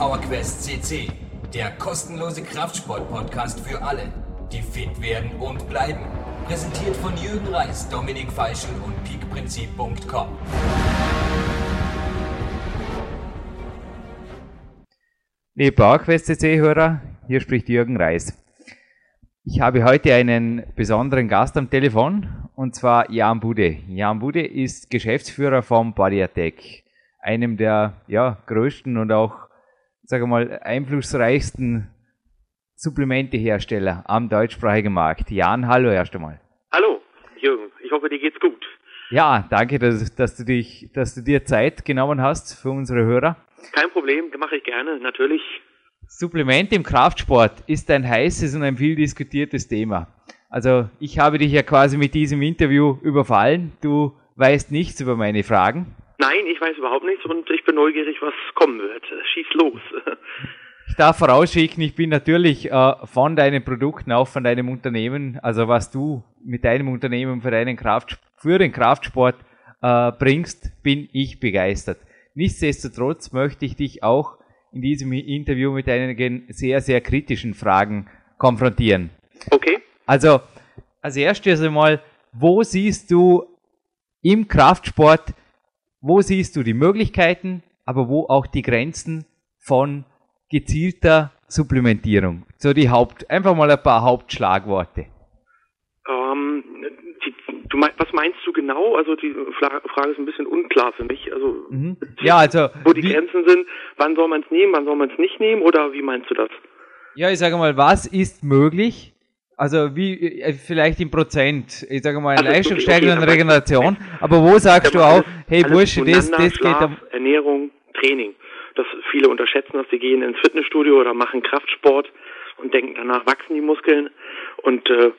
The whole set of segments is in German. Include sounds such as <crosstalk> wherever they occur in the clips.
PowerQuest CC, der kostenlose Kraftsport-Podcast für alle, die fit werden und bleiben. Präsentiert von Jürgen Reis, Dominik Feischl und peakprinzip.com. Liebe PowerQuest CC-Hörer, hier spricht Jürgen Reis. Ich habe heute einen besonderen Gast am Telefon und zwar Jan Bude. Jan Bude ist Geschäftsführer vom Body einem der ja, größten und auch sage mal, einflussreichsten Supplementehersteller am deutschsprachigen Markt. Jan, hallo erst einmal. Hallo, Jürgen. Ich hoffe, dir geht's gut. Ja, danke, dass, dass, du dich, dass du dir Zeit genommen hast für unsere Hörer. Kein Problem, mache ich gerne, natürlich. Supplement im Kraftsport ist ein heißes und ein viel diskutiertes Thema. Also ich habe dich ja quasi mit diesem Interview überfallen. Du weißt nichts über meine Fragen. Nein, ich weiß überhaupt nichts und ich bin neugierig, was kommen wird. Schieß los. Ich darf vorausschicken, ich bin natürlich äh, von deinen Produkten, auch von deinem Unternehmen, also was du mit deinem Unternehmen für, deinen Kraft, für den Kraftsport äh, bringst, bin ich begeistert. Nichtsdestotrotz möchte ich dich auch in diesem Interview mit einigen sehr, sehr kritischen Fragen konfrontieren. Okay. Also, als erstes einmal, wo siehst du im Kraftsport wo siehst du die Möglichkeiten, aber wo auch die Grenzen von gezielter Supplementierung? So die Haupt, einfach mal ein paar Hauptschlagworte. Ähm, die, du mein, was meinst du genau? Also die Frage ist ein bisschen unklar für mich. Also mhm. ja, also wo die wie, Grenzen sind, wann soll man es nehmen, wann soll man es nicht nehmen oder wie meinst du das? Ja, ich sage mal, was ist möglich? Also wie äh, vielleicht in Prozent, ich sage mal, also, Leistungssteigerung und Regeneration, aber wo sagst du auch, hey Bursche, das, das Schlaf, geht um Ernährung, Training. Das viele unterschätzen, dass sie gehen ins Fitnessstudio oder machen Kraftsport und denken, danach wachsen die Muskeln und äh,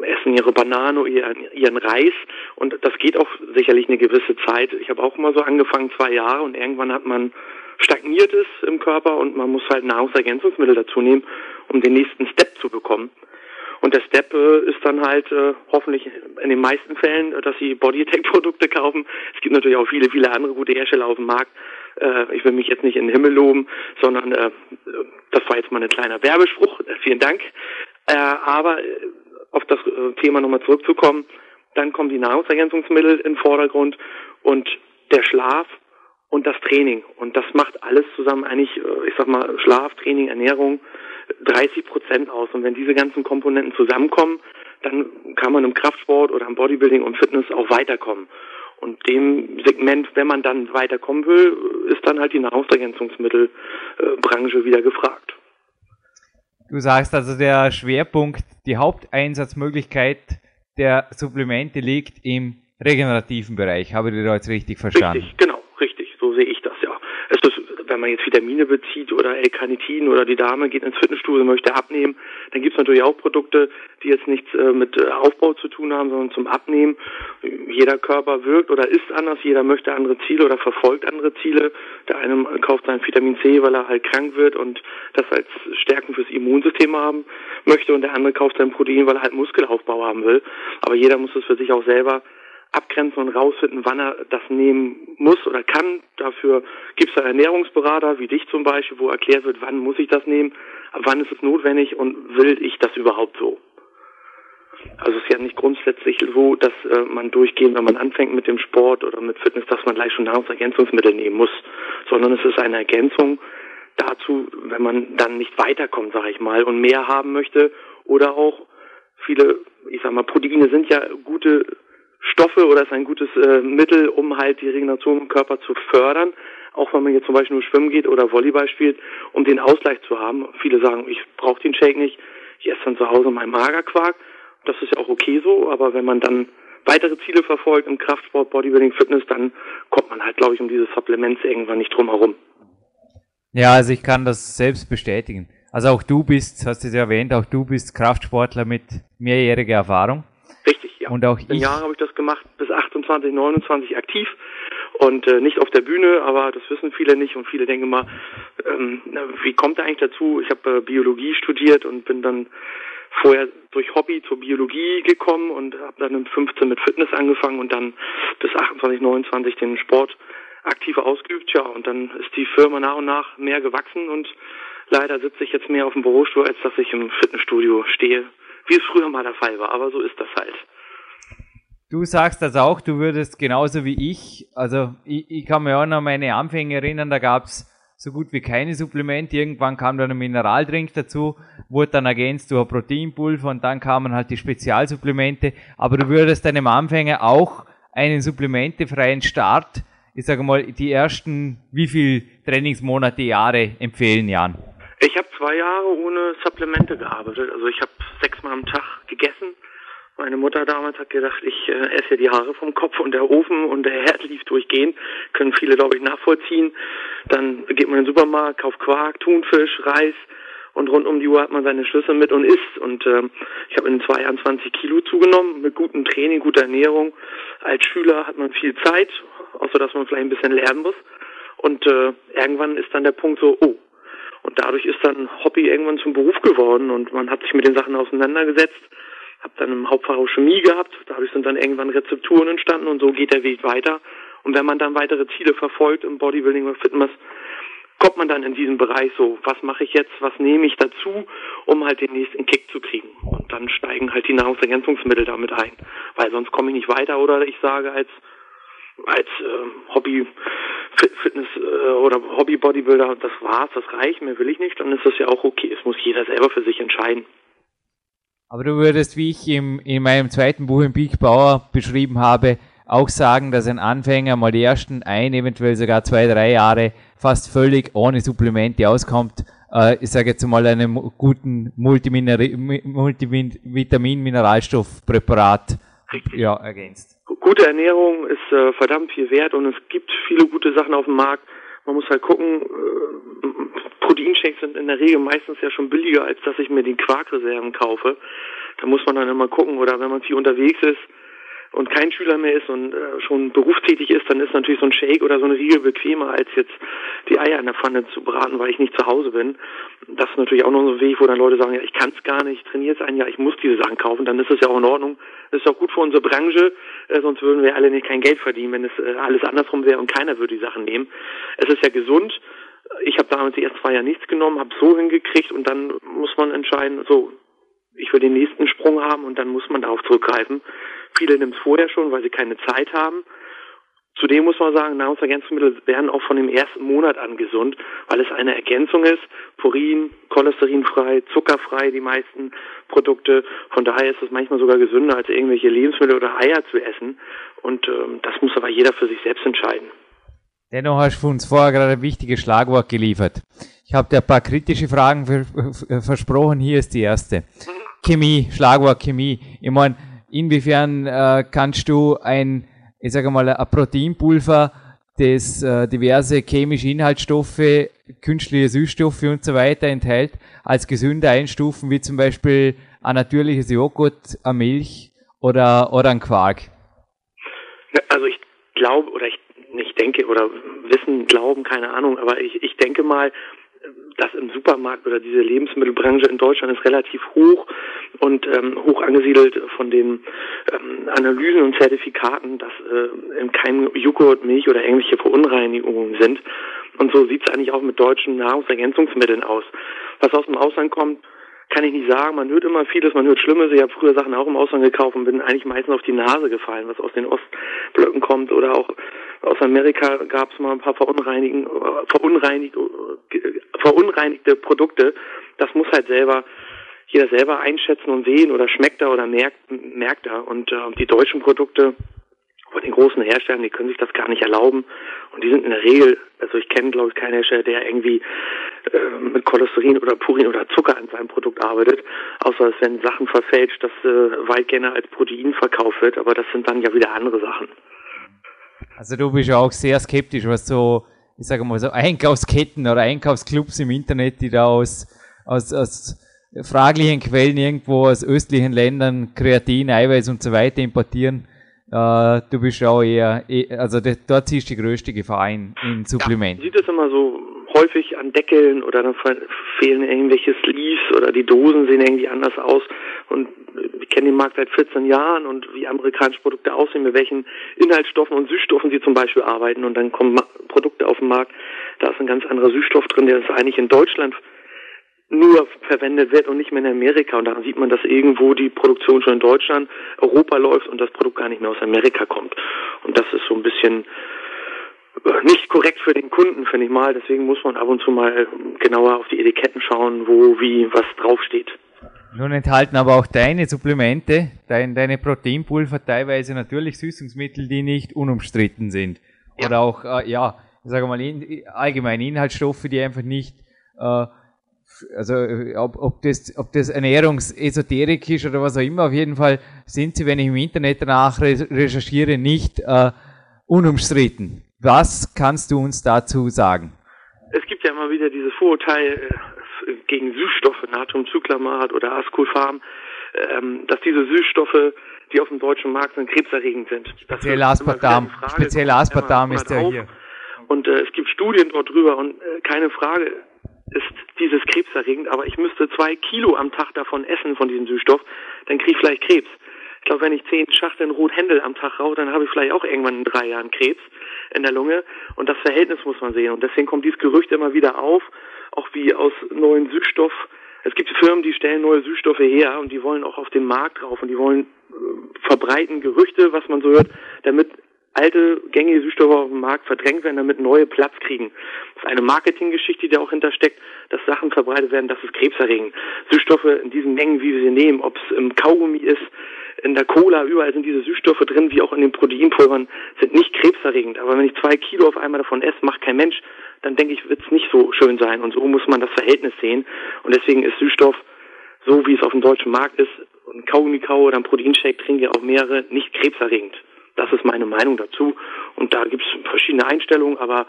essen ihre Banane, ihren, ihren Reis und das geht auch sicherlich eine gewisse Zeit. Ich habe auch immer so angefangen, zwei Jahre und irgendwann hat man stagniertes im Körper und man muss halt Nahrungsergänzungsmittel dazu nehmen, um den nächsten Step zu bekommen. Und der Step äh, ist dann halt äh, hoffentlich in den meisten Fällen, äh, dass sie Bodytech-Produkte <laughs> kaufen. Es gibt natürlich auch viele, viele andere gute Hersteller auf dem Markt. Äh, ich will mich jetzt nicht in den Himmel loben, sondern äh, das war jetzt mal ein kleiner Werbespruch. <laughs> Vielen Dank. Äh, aber äh, auf das äh, Thema nochmal zurückzukommen, dann kommen die Nahrungsergänzungsmittel in Vordergrund und der Schlaf und das Training. Und das macht alles zusammen eigentlich, ich sag mal, Schlaf, Training, Ernährung, 30 Prozent aus. Und wenn diese ganzen Komponenten zusammenkommen, dann kann man im Kraftsport oder im Bodybuilding und Fitness auch weiterkommen. Und dem Segment, wenn man dann weiterkommen will, ist dann halt die Nahrungsergänzungsmittelbranche wieder gefragt. Du sagst also, der Schwerpunkt, die Haupteinsatzmöglichkeit der Supplemente liegt im regenerativen Bereich. Habe ich dir da jetzt richtig verstanden? Richtig, genau, richtig. So sehe ich das ja. Es ist wenn man jetzt Vitamine bezieht oder L-Carnitin oder die Dame geht ins Fitnessstudio und möchte abnehmen, dann gibt es natürlich auch Produkte, die jetzt nichts äh, mit äh, Aufbau zu tun haben, sondern zum Abnehmen. Jeder Körper wirkt oder ist anders, jeder möchte andere Ziele oder verfolgt andere Ziele. Der eine kauft sein Vitamin C, weil er halt krank wird und das als Stärken fürs Immunsystem haben möchte und der andere kauft sein Protein, weil er halt Muskelaufbau haben will. Aber jeder muss es für sich auch selber abgrenzen und rausfinden, wann er das nehmen muss oder kann. Dafür gibt es einen Ernährungsberater, wie dich zum Beispiel, wo erklärt wird, wann muss ich das nehmen, wann ist es notwendig und will ich das überhaupt so. Also es ist ja nicht grundsätzlich so, dass äh, man durchgehend, wenn man anfängt mit dem Sport oder mit Fitness, dass man gleich schon Nahrungsergänzungsmittel nehmen muss, sondern es ist eine Ergänzung dazu, wenn man dann nicht weiterkommt, sage ich mal, und mehr haben möchte oder auch viele, ich sag mal, Proteine sind ja gute Stoffe oder ist ein gutes äh, Mittel, um halt die Regeneration im Körper zu fördern. Auch wenn man jetzt zum Beispiel nur schwimmen geht oder Volleyball spielt, um den Ausgleich zu haben. Viele sagen, ich brauche den Shake nicht, ich esse dann zu Hause meinen Magerquark. Das ist ja auch okay so, aber wenn man dann weitere Ziele verfolgt im Kraftsport, Bodybuilding, Fitness, dann kommt man halt, glaube ich, um diese Supplements irgendwann nicht drum herum. Ja, also ich kann das selbst bestätigen. Also auch du bist, hast du es ja erwähnt, auch du bist Kraftsportler mit mehrjähriger Erfahrung. Ja. Und auch ich. Jahr habe ich das gemacht, bis 28, 29 aktiv und äh, nicht auf der Bühne, aber das wissen viele nicht und viele denken mal, ähm, wie kommt er eigentlich dazu? Ich habe äh, Biologie studiert und bin dann vorher durch Hobby zur Biologie gekommen und habe dann mit 15 mit Fitness angefangen und dann bis 28, 29 den Sport aktiv ausgeübt, ja, und dann ist die Firma nach und nach mehr gewachsen und leider sitze ich jetzt mehr auf dem Bürostuhl, als dass ich im Fitnessstudio stehe, wie es früher mal der Fall war, aber so ist das halt. Du sagst das auch, du würdest genauso wie ich, also ich, ich kann mich auch noch an meine Anfänge erinnern, da gab's so gut wie keine Supplemente. Irgendwann kam dann ein Mineraldrink dazu, wurde dann ergänzt durch ein Proteinpulver und dann kamen halt die Spezialsupplemente. Aber du würdest deinem Anfänger auch einen supplementefreien Start, ich sage mal, die ersten wie viel Trainingsmonate, Jahre empfehlen, Jan? Ich habe zwei Jahre ohne Supplemente gearbeitet. Also ich habe sechsmal am Tag gegessen meine Mutter damals hat gedacht, ich äh, esse die Haare vom Kopf und der Ofen und der Herd lief durchgehend. Können viele, glaube ich, nachvollziehen. Dann geht man in den Supermarkt, kauft Quark, Thunfisch, Reis und rund um die Uhr hat man seine Schlüssel mit und isst. Und ähm, ich habe in zwei Jahren 20 Kilo zugenommen mit gutem Training, guter Ernährung. Als Schüler hat man viel Zeit, außer dass man vielleicht ein bisschen lernen muss. Und äh, irgendwann ist dann der Punkt so, oh. Und dadurch ist dann Hobby irgendwann zum Beruf geworden und man hat sich mit den Sachen auseinandergesetzt habe dann im Hauptfach auch Chemie gehabt, dadurch sind dann irgendwann Rezepturen entstanden und so geht der Weg weiter. Und wenn man dann weitere Ziele verfolgt im Bodybuilding oder Fitness, kommt man dann in diesen Bereich so, was mache ich jetzt, was nehme ich dazu, um halt den nächsten Kick zu kriegen. Und dann steigen halt die Nahrungsergänzungsmittel damit ein, weil sonst komme ich nicht weiter oder ich sage als als äh, Hobby Fitness äh, oder Hobby Bodybuilder, das war's, das reicht, mehr will ich nicht, dann ist das ja auch okay. Es muss jeder selber für sich entscheiden. Aber du würdest, wie ich im, in meinem zweiten Buch im Big Bauer beschrieben habe, auch sagen, dass ein Anfänger mal die ersten ein, eventuell sogar zwei, drei Jahre fast völlig ohne Supplemente auskommt. Äh, ich sage jetzt mal einem guten Multivitamin-Mineralstoffpräparat ja, ergänzt. Gute Ernährung ist äh, verdammt viel wert und es gibt viele gute Sachen auf dem Markt. Man muss halt gucken, äh, Proteinshakes sind in der Regel meistens ja schon billiger, als dass ich mir die Quarkreserven kaufe. Da muss man dann immer gucken, oder wenn man viel unterwegs ist und kein Schüler mehr ist und äh, schon berufstätig ist, dann ist natürlich so ein Shake oder so eine Riegel bequemer, als jetzt die Eier in der Pfanne zu braten, weil ich nicht zu Hause bin. Das ist natürlich auch noch so ein Weg, wo dann Leute sagen, ja, ich kann es gar nicht, ich trainiere jetzt ein Jahr, ich muss diese Sachen kaufen, dann ist es ja auch in Ordnung. Das ist auch gut für unsere Branche, äh, sonst würden wir alle nicht kein Geld verdienen, wenn es äh, alles andersrum wäre und keiner würde die Sachen nehmen. Es ist ja gesund, ich habe damals die ersten zwei Jahre nichts genommen, habe so hingekriegt und dann muss man entscheiden, so, ich will den nächsten Sprung haben und dann muss man darauf zurückgreifen. Viele nehmen es vorher schon, weil sie keine Zeit haben. Zudem muss man sagen, Nahrungsergänzungsmittel werden auch von dem ersten Monat an gesund, weil es eine Ergänzung ist. Purin, cholesterinfrei, zuckerfrei, die meisten Produkte. Von daher ist es manchmal sogar gesünder, als irgendwelche Lebensmittel oder Eier zu essen. Und ähm, das muss aber jeder für sich selbst entscheiden. Dennoch hast du uns vorher gerade ein wichtiges Schlagwort geliefert. Ich habe dir ein paar kritische Fragen versprochen. Hier ist die erste. Chemie, Schlagwort Chemie. Ich meine, inwiefern äh, kannst du ein, ich sage mal, ein Proteinpulver, das äh, diverse chemische Inhaltsstoffe, künstliche Süßstoffe und so weiter enthält, als gesünder einstufen, wie zum Beispiel ein natürliches Joghurt, eine Milch oder, oder ein Quark? Also ich glaube oder ich denke, oder wissen, glauben, keine Ahnung, aber ich, ich denke mal, das im Supermarkt oder diese Lebensmittelbranche in Deutschland ist relativ hoch und ähm, hoch angesiedelt von den ähm, Analysen und Zertifikaten, dass äh, in keinem Joghurt, Milch oder ähnliche Verunreinigungen sind. Und so sieht es eigentlich auch mit deutschen Nahrungsergänzungsmitteln aus. Was aus dem Ausland kommt, kann ich nicht sagen. Man hört immer vieles, man hört Schlimmes. Ich habe früher Sachen auch im Ausland gekauft und bin eigentlich meistens auf die Nase gefallen, was aus den Ostblöcken kommt oder auch aus Amerika gab es mal ein paar verunreinigen, verunreinigt, verunreinigte Produkte. Das muss halt selber jeder selber einschätzen und sehen oder schmeckt er oder merkt, merkt er. Und äh, die deutschen Produkte von den großen Herstellern, die können sich das gar nicht erlauben. Und die sind in der Regel, also ich kenne glaube ich keinen Hersteller, der irgendwie äh, mit Cholesterin oder Purin oder Zucker an seinem Produkt arbeitet, außer es werden Sachen verfälscht, dass äh, weit gerne als Protein verkauft wird, aber das sind dann ja wieder andere Sachen. Also du bist ja auch sehr skeptisch, was so, ich sage mal so Einkaufsketten oder Einkaufsclubs im Internet, die da aus, aus, aus fraglichen Quellen irgendwo aus östlichen Ländern Kreatin, Eiweiß und so weiter importieren. Äh, du bist auch eher, eh, also das, dort siehst du die größte Gefahr in, in Supplementen. Ja, sieht es immer so häufig an Deckeln oder dann fehlen irgendwelche Sleeves oder die Dosen sehen irgendwie anders aus. Und wir kennen den Markt seit 14 Jahren und wie amerikanische Produkte aussehen, mit welchen Inhaltsstoffen und Süßstoffen sie zum Beispiel arbeiten. Und dann kommen Produkte auf den Markt, da ist ein ganz anderer Süßstoff drin, der ist eigentlich in Deutschland nur verwendet wird und nicht mehr in Amerika. Und daran sieht man, dass irgendwo die Produktion schon in Deutschland, Europa läuft und das Produkt gar nicht mehr aus Amerika kommt. Und das ist so ein bisschen äh, nicht korrekt für den Kunden, finde ich mal. Deswegen muss man ab und zu mal genauer auf die Etiketten schauen, wo, wie, was draufsteht. Nun enthalten aber auch deine Supplemente, dein, deine Proteinpulver teilweise natürlich Süßungsmittel, die nicht unumstritten sind. Ja. Oder auch, äh, ja, sagen wir mal, in, allgemein Inhaltsstoffe, die einfach nicht äh, also ob, ob, das, ob das Ernährungsesoterik ist oder was auch immer, auf jeden Fall sind sie, wenn ich im Internet danach recherchiere, nicht äh, unumstritten. Was kannst du uns dazu sagen? Es gibt ja immer wieder dieses Vorurteil äh, gegen Süßstoffe, Natriumcyclamat oder Ascofarm, ähm, dass diese Süßstoffe, die auf dem deutschen Markt sind, krebserregend sind. Speziell Aspartam. Speziell Aspartam ist ja hier. Und äh, es gibt Studien dort drüber und äh, keine Frage, ist dieses krebserregend, aber ich müsste zwei Kilo am Tag davon essen von diesem Süßstoff, dann kriege ich vielleicht Krebs. Ich glaube, wenn ich zehn Schachteln Rothändel am Tag rauche, dann habe ich vielleicht auch irgendwann in drei Jahren Krebs in der Lunge. Und das Verhältnis muss man sehen. Und deswegen kommt dieses Gerücht immer wieder auf, auch wie aus neuen Süßstoff. Es gibt Firmen, die stellen neue Süßstoffe her und die wollen auch auf den Markt drauf und die wollen äh, verbreiten Gerüchte, was man so hört, damit alte gängige Süßstoffe auf dem Markt verdrängt werden, damit neue Platz kriegen. Das ist eine Marketinggeschichte, die auch hintersteckt, dass Sachen verbreitet werden, dass es krebserregend. Süßstoffe in diesen Mengen, wie wir sie nehmen, ob es im Kaugummi ist, in der Cola, überall sind diese Süßstoffe drin, wie auch in den Proteinpulvern, sind nicht krebserregend. Aber wenn ich zwei Kilo auf einmal davon esse, macht kein Mensch, dann denke ich, wird es nicht so schön sein. Und so muss man das Verhältnis sehen. Und deswegen ist Süßstoff, so wie es auf dem deutschen Markt ist, ein Kaugummi-Kau oder ein Proteinshake trinken ja auch mehrere, nicht krebserregend. Das ist meine Meinung dazu. Und da gibt es verschiedene Einstellungen, aber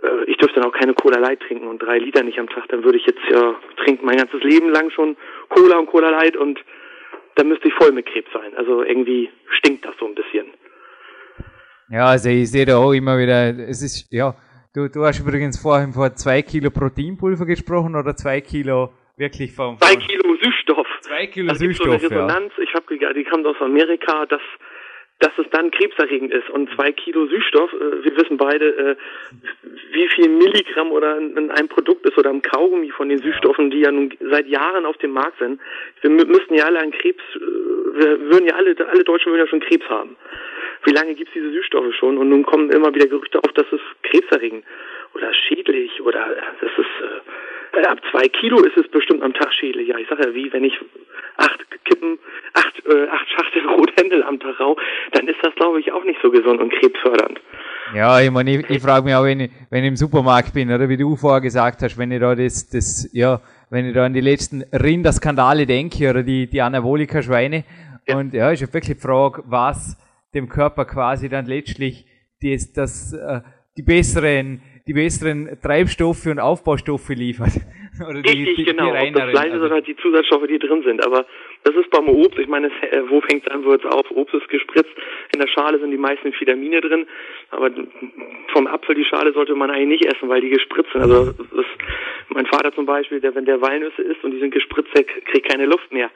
äh, ich dürfte dann auch keine Cola Light trinken und drei Liter nicht am Tag. Dann würde ich jetzt ja trinken mein ganzes Leben lang schon Cola und Cola Light und dann müsste ich voll mit Krebs sein. Also irgendwie stinkt das so ein bisschen. Ja, also ich sehe da auch immer wieder, es ist, ja, du, du hast übrigens vorhin vor zwei Kilo Proteinpulver gesprochen oder zwei Kilo wirklich vom... Zwei Kilo Süßstoff. Zwei Kilo das Süßstoff, so eine Resonanz. Ja. Ich habe, die kommt aus Amerika, das dass es dann krebserregend ist. Und zwei Kilo Süßstoff, äh, wir wissen beide, äh, wie viel Milligramm oder in einem Produkt ist oder im Kaugummi von den Süßstoffen, die ja nun seit Jahren auf dem Markt sind. Wir müssten ja alle an Krebs, äh, wir würden ja alle, alle Deutschen würden ja schon Krebs haben. Wie lange gibt es diese Süßstoffe schon? Und nun kommen immer wieder Gerüchte auf, dass es krebserregend oder schädlich oder das ist äh, ab zwei Kilo ist es bestimmt am Tag schädlich. Ja, ich sage ja, wie wenn ich acht Kippen, acht, äh, acht Schachteln <laughs> Rothändel am Tag rauche, dann ist das, glaube ich, auch nicht so gesund und krebsfördernd. Ja, ich meine, ich, ich frage mich auch, wenn ich, wenn ich im Supermarkt bin, oder wie du vorher gesagt hast, wenn ich da das, das, ja, wenn ich da an die letzten Rinderskandale denke, oder die, die Anabolika-Schweine, ja. und ja, ist ja wirklich die Frage, was dem Körper quasi dann letztlich das, das, äh, die besseren, die besseren Treibstoffe und Aufbaustoffe liefert. <laughs> Oder die, Richtig, die, genau. Die Ob das Fleisch also. ist oder die Zusatzstoffe, die drin sind. Aber das ist beim Obst, ich meine, äh, <laughs> wo fängt es an, wo es auf? Obst ist gespritzt. In der Schale sind die meisten Vitamine drin. Aber vom Apfel die Schale sollte man eigentlich nicht essen, weil die gespritzt sind. Also das, mein Vater zum Beispiel, der, wenn der Walnüsse isst und die sind gespritzt, der kriegt keine Luft mehr.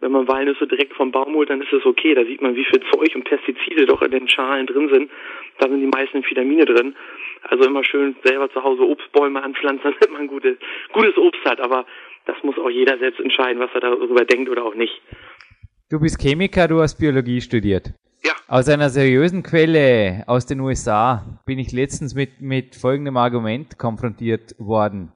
Wenn man Walnüsse direkt vom Baum holt, dann ist es okay. Da sieht man, wie viel Zeug und Pestizide doch in den Schalen drin sind. Da sind die meisten Vitamine drin. Also immer schön selber zu Hause Obstbäume anpflanzen, <laughs> damit man gute, gutes Obst hat. Aber das muss auch jeder selbst entscheiden, was er darüber denkt oder auch nicht. Du bist Chemiker, du hast Biologie studiert. Ja. Aus einer seriösen Quelle aus den USA bin ich letztens mit, mit folgendem Argument konfrontiert worden.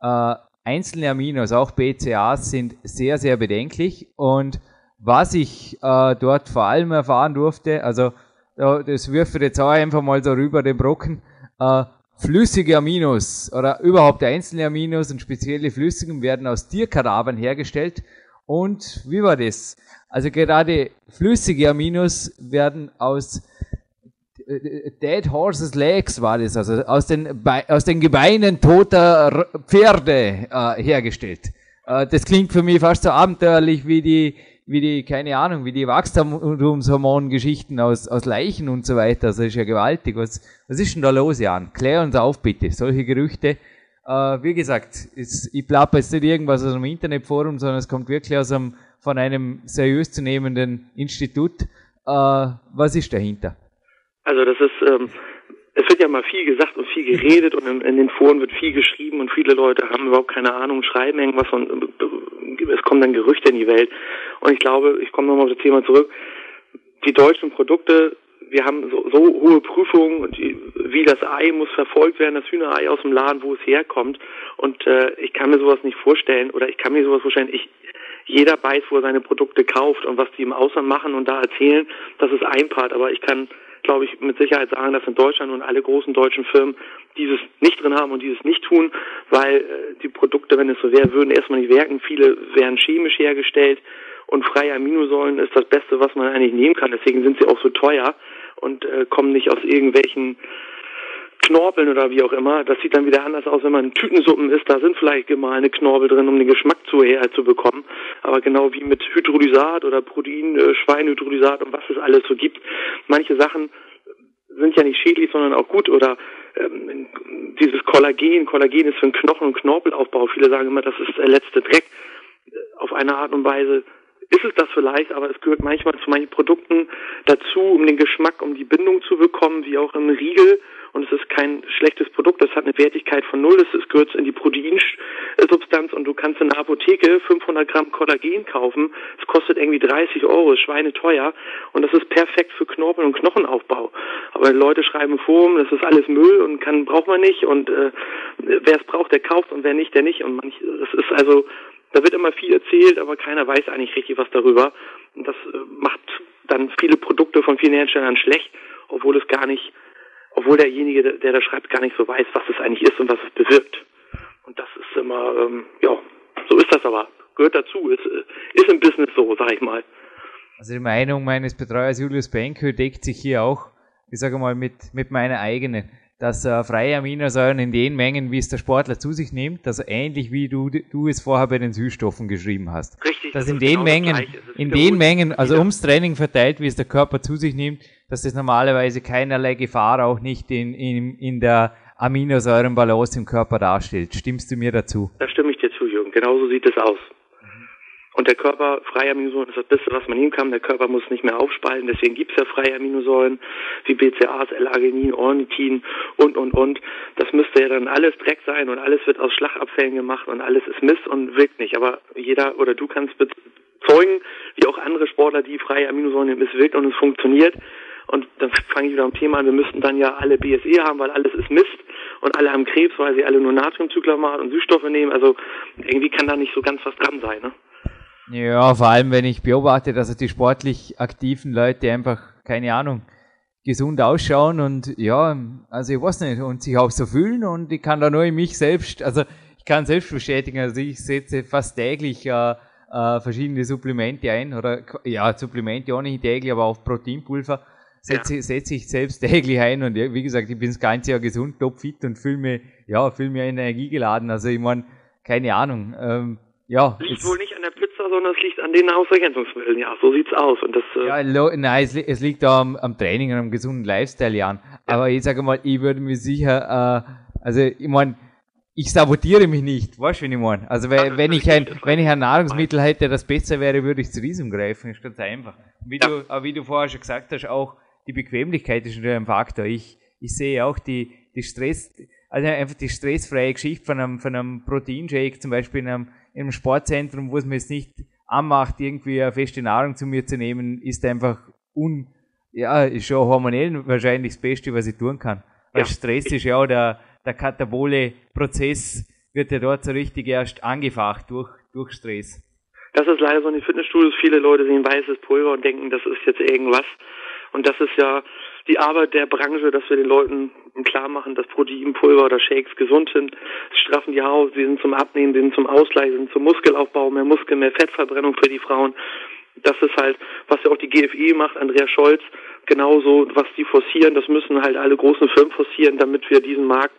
Äh, einzelne Aminos, auch BCAs, sind sehr, sehr bedenklich und was ich äh, dort vor allem erfahren durfte, also das wirft jetzt auch einfach mal so rüber den Brocken, äh, flüssige Aminos oder überhaupt einzelne Aminos und spezielle Flüssigen werden aus Tierkadavern hergestellt. Und wie war das? Also gerade flüssige Aminos werden aus äh, Dead Horses Legs war das, also aus den, aus den Gebeinen toter Pferde äh, hergestellt. Äh, das klingt für mich fast so abenteuerlich wie die wie die, keine Ahnung, wie die Wachstumshormongeschichten aus, aus Leichen und so weiter. Also das ist ja gewaltig. Was, was ist denn da los, Jan? Klär uns auf, bitte. Solche Gerüchte Äh, wie gesagt, ist, ich glaube jetzt nicht irgendwas aus einem Internetforum, sondern es kommt wirklich aus einem, von einem seriös zu nehmenden Institut. Äh, was ist dahinter? Also das ist, ähm, es wird ja mal viel gesagt und viel geredet und in, in, den Foren wird viel geschrieben und viele Leute haben überhaupt keine Ahnung, schreiben irgendwas und äh, es kommen dann Gerüchte in die Welt. Und ich glaube, ich komme nochmal auf das Thema zurück, die deutschen Produkte wir haben so, so hohe Prüfungen die, wie das Ei muss verfolgt werden, das Hühnerei aus dem Laden, wo es herkommt. Und äh, ich kann mir sowas nicht vorstellen oder ich kann mir sowas vorstellen. Ich, jeder weiß, wo er seine Produkte kauft und was die im Ausland machen und da erzählen, das ist ein Part. Aber ich kann, glaube ich, mit Sicherheit sagen, dass in Deutschland und alle großen deutschen Firmen dieses nicht drin haben und dieses nicht tun, weil äh, die Produkte, wenn es so wäre, würden erstmal nicht wirken. Viele wären chemisch hergestellt und freie Aminosäuren ist das Beste, was man eigentlich nehmen kann. Deswegen sind sie auch so teuer und äh, kommen nicht aus irgendwelchen Knorpeln oder wie auch immer. Das sieht dann wieder anders aus, wenn man Tütensuppen isst. Da sind vielleicht gemahlene Knorpel drin, um den Geschmack zu herzubekommen. Aber genau wie mit Hydrolysat oder Protein, äh, Schweinhydrolysat und was es alles so gibt. Manche Sachen sind ja nicht schädlich, sondern auch gut. Oder ähm, dieses Kollagen. Kollagen ist für den Knochen- und Knorpelaufbau. Viele sagen immer, das ist der letzte Dreck. Auf eine Art und Weise ist es das vielleicht, aber es gehört manchmal zu manchen Produkten dazu, um den Geschmack, um die Bindung zu bekommen, wie auch im Riegel. Und es ist kein schlechtes Produkt, das hat eine Wertigkeit von null, es gehört in die Proteinsubstanz und du kannst in der Apotheke 500 Gramm Kollagen kaufen. Es kostet irgendwie 30 Euro, ist schweineteuer und das ist perfekt für Knorpel- und Knochenaufbau. Aber Leute schreiben Forum, das ist alles Müll und kann braucht man nicht und äh, wer es braucht, der kauft und wer nicht, der nicht. Und manch, das ist also da wird immer viel erzählt, aber keiner weiß eigentlich richtig was darüber. Und das äh, macht dann viele Produkte von vielen Herstellern schlecht, obwohl es gar nicht, obwohl derjenige, der da schreibt, gar nicht so weiß, was es eigentlich ist und was es bewirkt. Und das ist immer, ähm, ja, so ist das aber. Gehört dazu, ist, äh, ist im Business so, sag ich mal. Also die Meinung meines Betreuers Julius Benke deckt sich hier auch, ich sage mal, mit, mit meiner eigenen dass äh, freie Aminosäuren in den Mengen, wie es der Sportler zu sich nimmt, also ähnlich wie du, du es vorher bei den Süßstoffen geschrieben hast. Richtig. Dass in den genau Mengen, in den Mengen, also ums Training verteilt, wie es der Körper zu sich nimmt, dass das normalerweise keinerlei Gefahr auch nicht in, in, in der Aminosäurenbalance im Körper darstellt. Stimmst du mir dazu? Da stimme ich dir zu, Jürgen. Genauso sieht es aus. Und der Körper, freie Aminosäuren ist das Beste, was man nehmen kann. Der Körper muss nicht mehr aufspalten, deswegen gibt es ja freie Aminosäuren wie BCAAs, L-Arginin, Ornithin und, und, und. Das müsste ja dann alles Dreck sein und alles wird aus Schlagabfällen gemacht und alles ist Mist und wirkt nicht. Aber jeder oder du kannst bezeugen, wie auch andere Sportler, die freie Aminosäuren nehmen, es wirkt und es funktioniert. Und dann fange ich wieder am Thema an, wir müssten dann ja alle BSE haben, weil alles ist Mist und alle haben Krebs, weil sie alle nur Natriumcyklamat und Süßstoffe nehmen. Also irgendwie kann da nicht so ganz was dran sein, ne? Ja, vor allem, wenn ich beobachte, dass die sportlich aktiven Leute einfach, keine Ahnung, gesund ausschauen und ja, also ich weiß nicht, und sich auch so fühlen und ich kann da nur in mich selbst, also ich kann selbst bestätigen, also ich setze fast täglich äh, äh, verschiedene Supplemente ein oder ja, Supplemente auch nicht täglich, aber auf Proteinpulver setze, ja. setze ich selbst <laughs> täglich ein und ja, wie gesagt, ich bin das ganze Jahr gesund, topfit und fühle mich, ja, fühle mich energiegeladen, also ich meine, keine Ahnung, ähm, ja. Liegt wohl nicht sondern es liegt an den Nahrungsergänzungsmitteln. Ja, so sieht's aus. Und das, äh ja, nein, es, es liegt am, am, Training und am gesunden Lifestyle, Jan. Ja. Aber ich sage mal, ich würde mir sicher, äh, also ich meine, ich sabotiere mich nicht, weißt du, wie ich meine? Also wenn, wenn ich ein, wenn ich ein Nahrungsmittel hätte, das besser wäre, würde ich zu diesem greifen. Ist ganz einfach. Wie ja. du, aber wie du vorher schon gesagt hast, auch die Bequemlichkeit ist natürlich ein Faktor. Ich, ich sehe auch die, die Stress, also einfach die stressfreie Geschichte von einem, von einem Proteinshake, zum Beispiel in einem im Sportzentrum, wo es mir jetzt nicht anmacht, irgendwie eine feste Nahrung zu mir zu nehmen, ist einfach un, ja, ist schon hormonell wahrscheinlich das Beste, was ich tun kann. Weil ja. Stress ist ja auch der, der katabole Prozess wird ja dort so richtig erst angefacht durch, durch Stress. Das ist leider so in den Fitnessstudios. Viele Leute sehen weißes Pulver und denken, das ist jetzt irgendwas. Und das ist ja die Arbeit der Branche, dass wir den Leuten klar machen, dass Proteinpulver oder Shakes gesund sind, straffen die Haut, sie sind zum Abnehmen, sie sind zum Ausgleich, sie sind zum Muskelaufbau, mehr Muskel, mehr Fettverbrennung für die Frauen. Das ist halt, was ja auch die GFI macht, Andreas Scholz, genauso, was die forcieren, das müssen halt alle großen Firmen forcieren, damit wir diesen Markt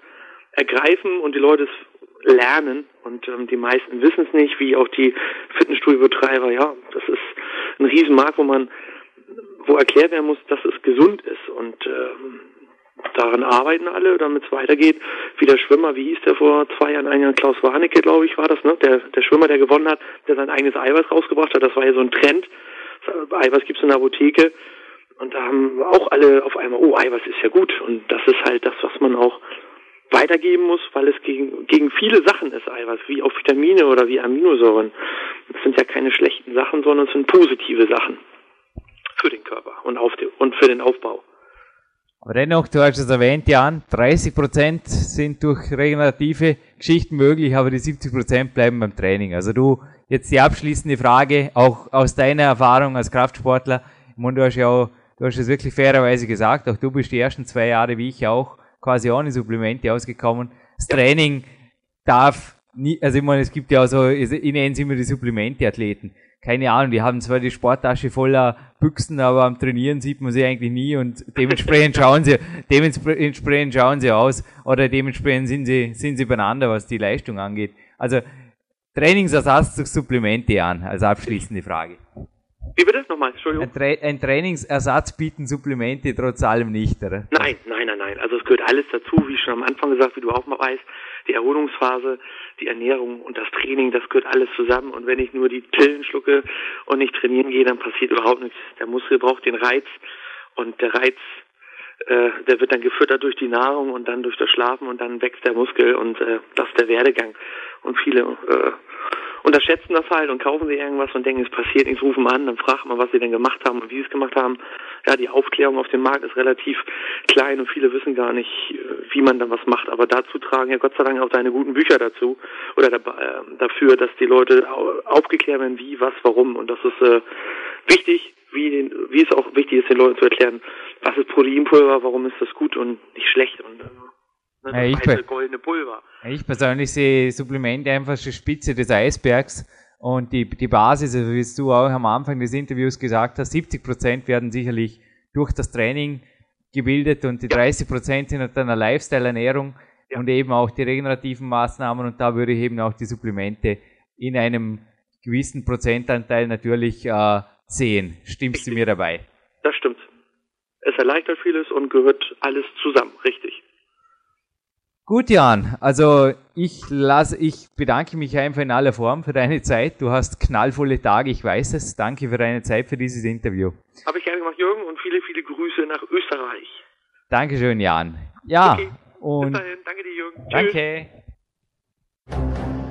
ergreifen und die Leute es lernen. Und ähm, die meisten wissen es nicht, wie auch die Fitnessstudiobetreiber, ja, das ist ein Riesenmarkt, wo man wo erklärt werden muss, dass es gesund ist. Und ähm, daran arbeiten alle, damit es weitergeht. Wie der Schwimmer, wie hieß der vor zwei Jahren, ein Jahr Klaus Warnecke, glaube ich, war das, ne? Der, der Schwimmer, der gewonnen hat, der sein eigenes Eiweiß rausgebracht hat. Das war ja so ein Trend. Eiweiß gibt's in der Apotheke. Und da haben auch alle auf einmal, oh, Eiweiß ist ja gut. Und das ist halt das, was man auch weitergeben muss, weil es gegen, gegen viele Sachen ist Eiweiß, wie auch Vitamine oder wie Aminosäuren. Das sind ja keine schlechten Sachen, sondern es sind positive Sachen und, auf den, und für den Aufbau. Aber dennoch, du hast es erwähnt, Jan, 30 Prozent sind durch regenerative Geschichten möglich, aber die 70 Prozent bleiben beim Training. Also du, jetzt die abschließende Frage, auch aus deiner Erfahrung als Kraftsportler. Ich meine, du hast ja auch, du hast es wirklich fairerweise gesagt, auch du bist die ersten zwei Jahre, wie ich auch, quasi ohne Supplemente ausgekommen. Das Training darf nie, also ich meine, es gibt ja auch so, ich nenne es immer die Supplemente-Athleten keine Ahnung, die haben zwar die Sporttasche voller Büchsen, aber am Trainieren sieht man sie eigentlich nie und dementsprechend <laughs> schauen sie, dementsprechend schauen sie aus oder dementsprechend sind sie, sind sie beieinander, was die Leistung angeht. Also Trainingsersatz durch Supplemente an, als abschließende Frage. Wie bitte? Nochmal, Entschuldigung. Ein, Tra ein, Trainingsersatz bieten Supplemente trotz allem nicht, oder? Nein, nein, nein, nein. Also es gehört alles dazu, wie schon am Anfang gesagt, wie du auch mal weißt die Erholungsphase, die Ernährung und das Training, das gehört alles zusammen. Und wenn ich nur die Pillen schlucke und nicht trainieren gehe, dann passiert überhaupt nichts. Der Muskel braucht den Reiz und der Reiz, äh, der wird dann gefüttert durch die Nahrung und dann durch das Schlafen und dann wächst der Muskel und äh, das ist der Werdegang. Und viele äh, unterschätzen das halt und kaufen sich irgendwas und denken, es passiert nichts, rufen an, dann fragt man, was sie denn gemacht haben und wie sie es gemacht haben. Ja, die Aufklärung auf dem Markt ist relativ klein und viele wissen gar nicht, äh, wie man dann was macht. Aber dazu tragen ja Gott sei Dank auch deine guten Bücher dazu oder da, äh, dafür, dass die Leute aufgeklärt werden, wie, was, warum. Und das ist äh, wichtig, wie, den, wie es auch wichtig ist, den Leuten zu erklären, was ist Proteinpulver, warum ist das gut und nicht schlecht. Und, äh, Ne, ja, ich, goldene Pulver. Ich persönlich sehe Supplemente einfach die Spitze des Eisbergs und die, die Basis, also wie du auch am Anfang des Interviews gesagt hast, 70 Prozent werden sicherlich durch das Training gebildet und die 30 Prozent sind dann eine Lifestyle-Ernährung ja. und eben auch die regenerativen Maßnahmen und da würde ich eben auch die Supplemente in einem gewissen Prozentanteil natürlich äh, sehen. Stimmst du mir dabei? Das stimmt. Es erleichtert vieles und gehört alles zusammen, richtig. Gut, Jan. Also ich lasse, ich bedanke mich einfach in aller Form für deine Zeit. Du hast knallvolle Tage, ich weiß es. Danke für deine Zeit für dieses Interview. Habe ich gerne gemacht, Jürgen, und viele, viele Grüße nach Österreich. Dankeschön, Jan. Ja. Okay. Und Bis dahin. Danke dir, Jürgen. Danke. Tschüss.